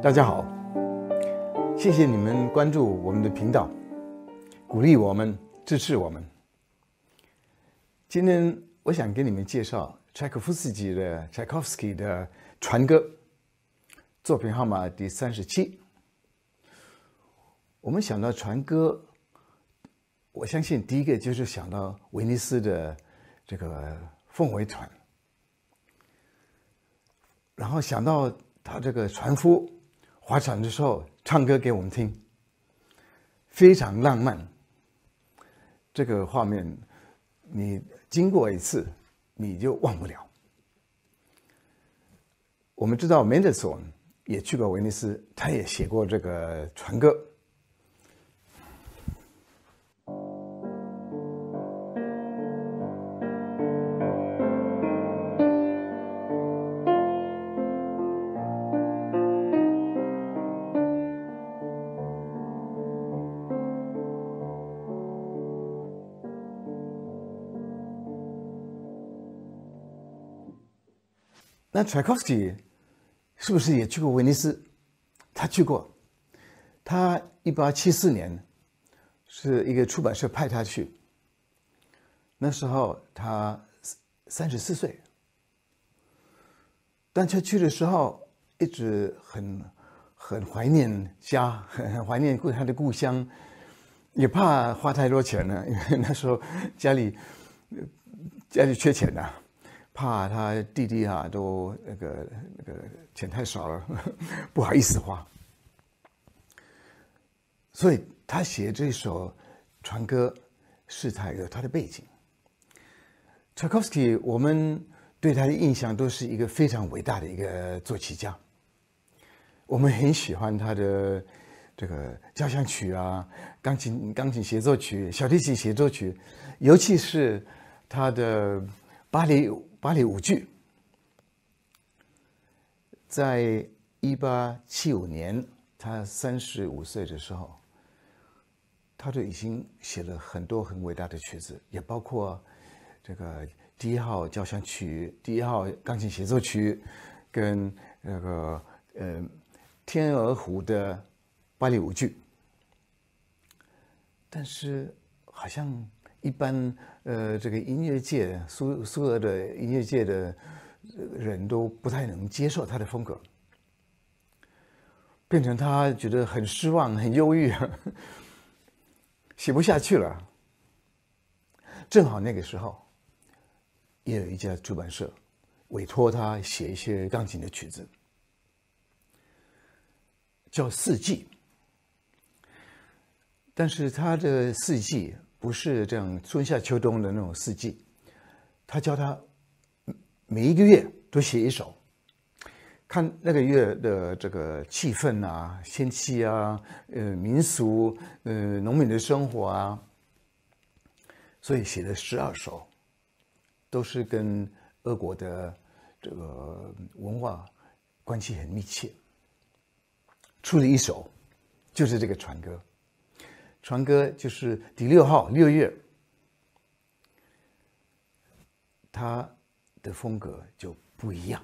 大家好，谢谢你们关注我们的频道，鼓励我们，支持我们。今天我想给你们介绍柴可夫斯基的柴可夫斯基的《船歌》作品号码第三十七。我们想到船歌，我相信第一个就是想到威尼斯的这个凤尾船，然后想到他这个船夫。划船的时候唱歌给我们听，非常浪漫。这个画面，你经过一次，你就忘不了。我们知道梅德索也去过威尼斯，他也写过这个船歌。那柴可夫斯基是不是也去过威尼斯？他去过。他一八七四年是一个出版社派他去。那时候他三十四岁，但他去的时候一直很很怀念家，很 很怀念故他的故乡，也怕花太多钱呢，因为那时候家里家里缺钱呐。怕他弟弟啊，都那个那个钱太少了，不好意思花，所以他写这首船歌是他有他的背景。Tchaikovsky，，我们对他的印象都是一个非常伟大的一个作曲家，我们很喜欢他的这个交响曲啊，钢琴钢琴协奏曲、小提琴协奏曲，尤其是他的巴黎。芭蕾舞剧，在一八七五年，他三十五岁的时候，他就已经写了很多很伟大的曲子，也包括这个第一号交响曲、第一号钢琴协奏曲，跟那个呃天鹅湖的芭蕾舞剧。但是好像。一般呃，这个音乐界苏苏俄的音乐界的人都不太能接受他的风格，变成他觉得很失望、很忧郁，写不下去了。正好那个时候，也有一家出版社委托他写一些钢琴的曲子，叫《四季》，但是他的《四季》。不是这样春夏秋冬的那种四季，他教他每一个月都写一首，看那个月的这个气氛啊、天气啊、呃民俗、呃农民的生活啊，所以写了十二首，都是跟俄国的这个文化关系很密切。出了一首，就是这个船歌。船歌就是第六号六月，他的风格就不一样，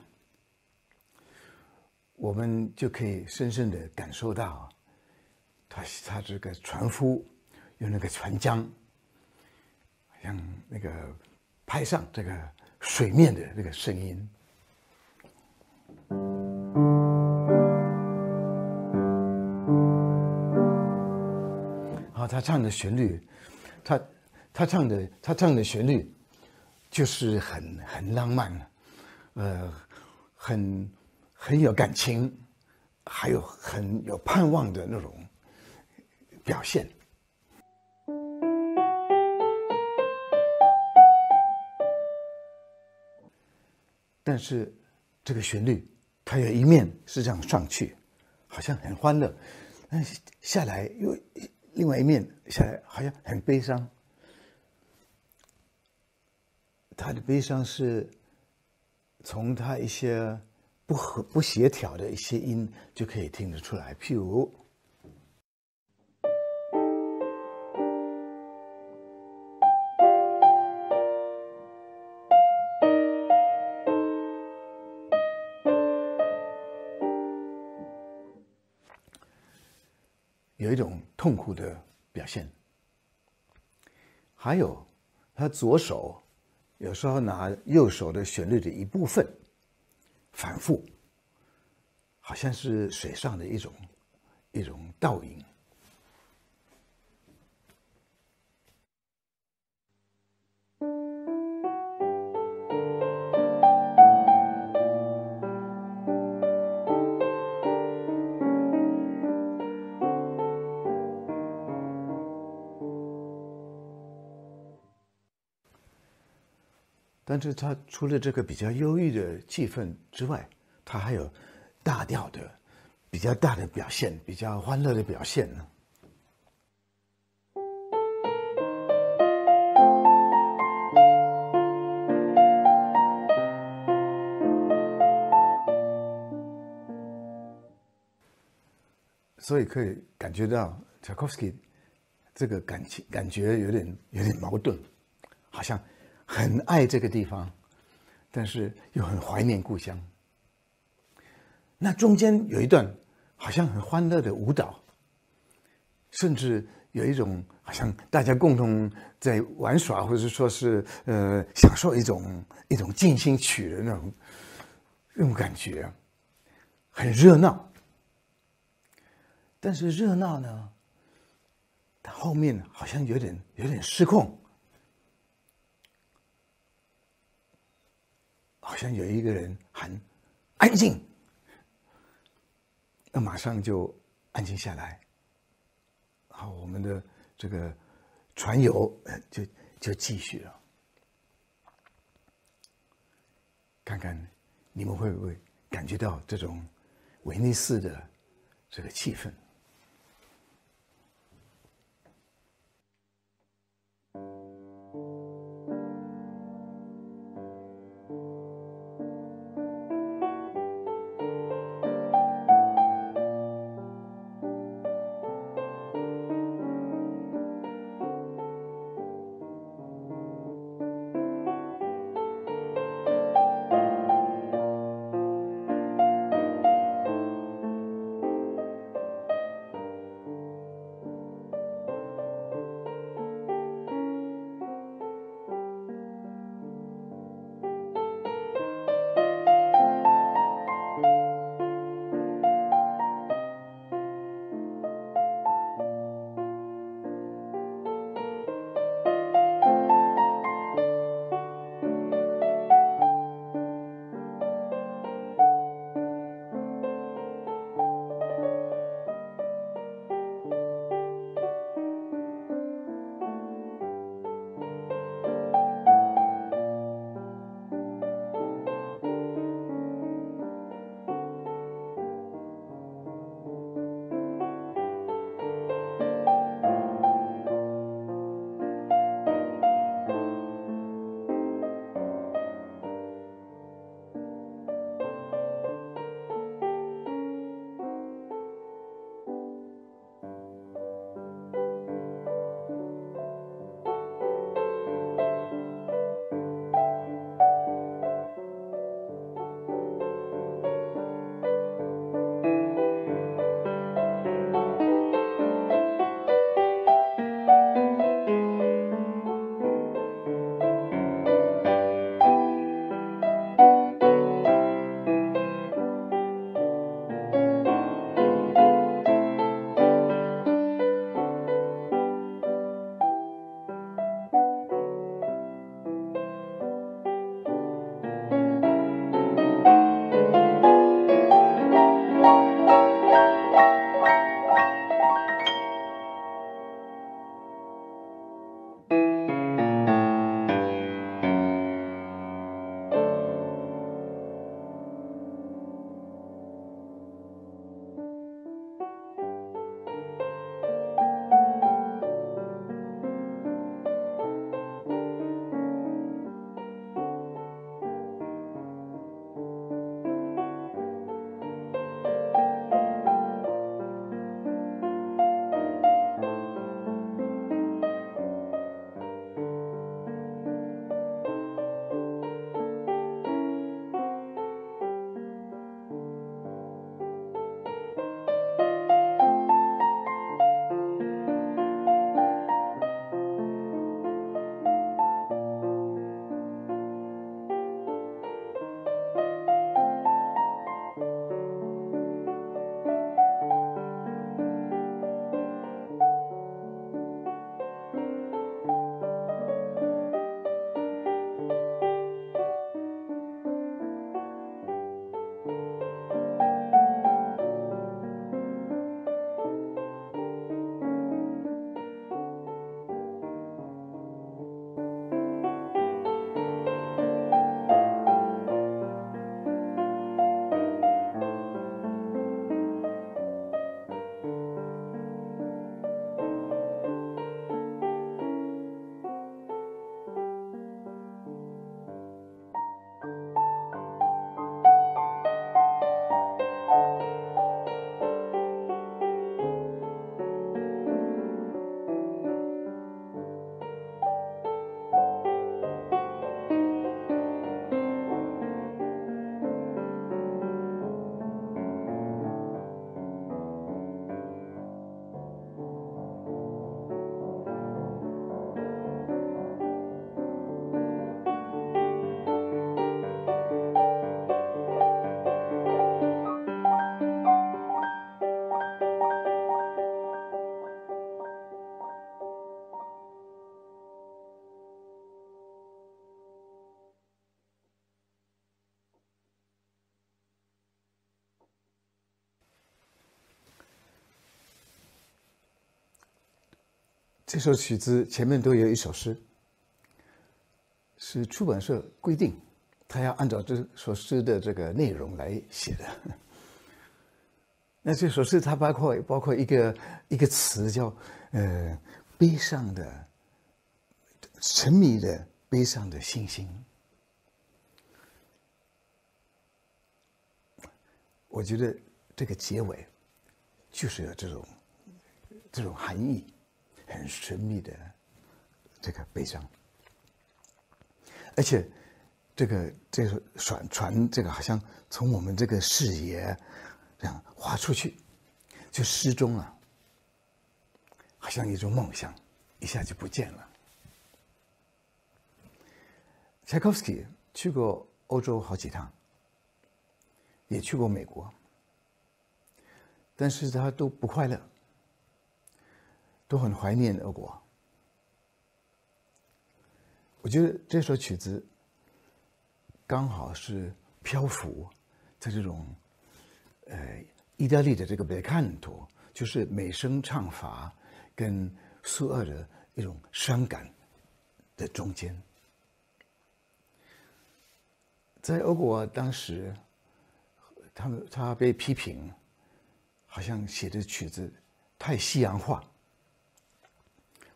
我们就可以深深的感受到，他他这个船夫用那个船桨，像那个拍上这个水面的那个声音。他唱的旋律，他他唱的他唱的旋律，就是很很浪漫，呃，很很有感情，还有很有盼望的那种表现。但是这个旋律，它有一面是这样上去，好像很欢乐，但是下来又。另外一面下来好像很悲伤，他的悲伤是从他一些不和不协调的一些音就可以听得出来，譬如。有一种痛苦的表现。还有，他左手有时候拿右手的旋律的一部分反复，好像是水上的一种一种倒影。但是他除了这个比较忧郁的气氛之外，他还有大调的、比较大的表现，比较欢乐的表现呢。所以可以感觉到柴可夫斯基这个感情感觉有点有点矛盾，好像。很爱这个地方，但是又很怀念故乡。那中间有一段好像很欢乐的舞蹈，甚至有一种好像大家共同在玩耍，或者说是呃享受一种一种进行曲的那种那种感觉，很热闹。但是热闹呢，它后面好像有点有点失控。好像有一个人喊“安静”，那马上就安静下来。好，我们的这个船游就就继续了。看看你们会不会感觉到这种威尼斯的这个气氛？这首曲子前面都有一首诗，是出版社规定，他要按照这首诗的这个内容来写的。那这首诗它包括包括一个一个词叫呃悲伤的、沉迷的悲伤的星星。我觉得这个结尾就是有这种这种含义。很神秘的这个悲伤，而且这个这个船船这个好像从我们这个视野这样划出去，就失踪了，好像一种梦想，一下就不见了。柴可夫斯基去过欧洲好几趟，也去过美国，但是他都不快乐。都很怀念俄国。我觉得这首曲子刚好是漂浮在这种呃意大利的这个贝坎托，就是美声唱法跟苏俄的一种伤感的中间。在俄国当时，他们他被批评，好像写的曲子太西洋化。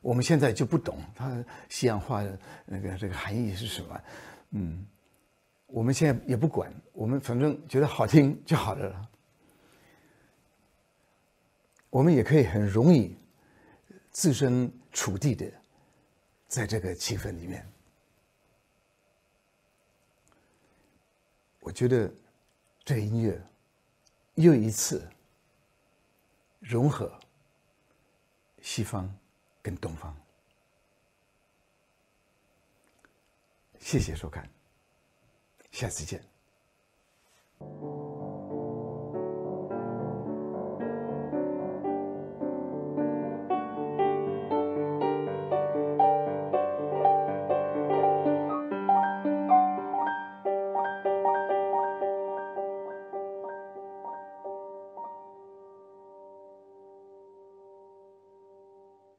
我们现在就不懂它西洋话的那个这个含义是什么，嗯，我们现在也不管，我们反正觉得好听就好了。我们也可以很容易自身处地的在这个气氛里面。我觉得这音乐又一次融合西方。跟东方，谢谢收看，下次见。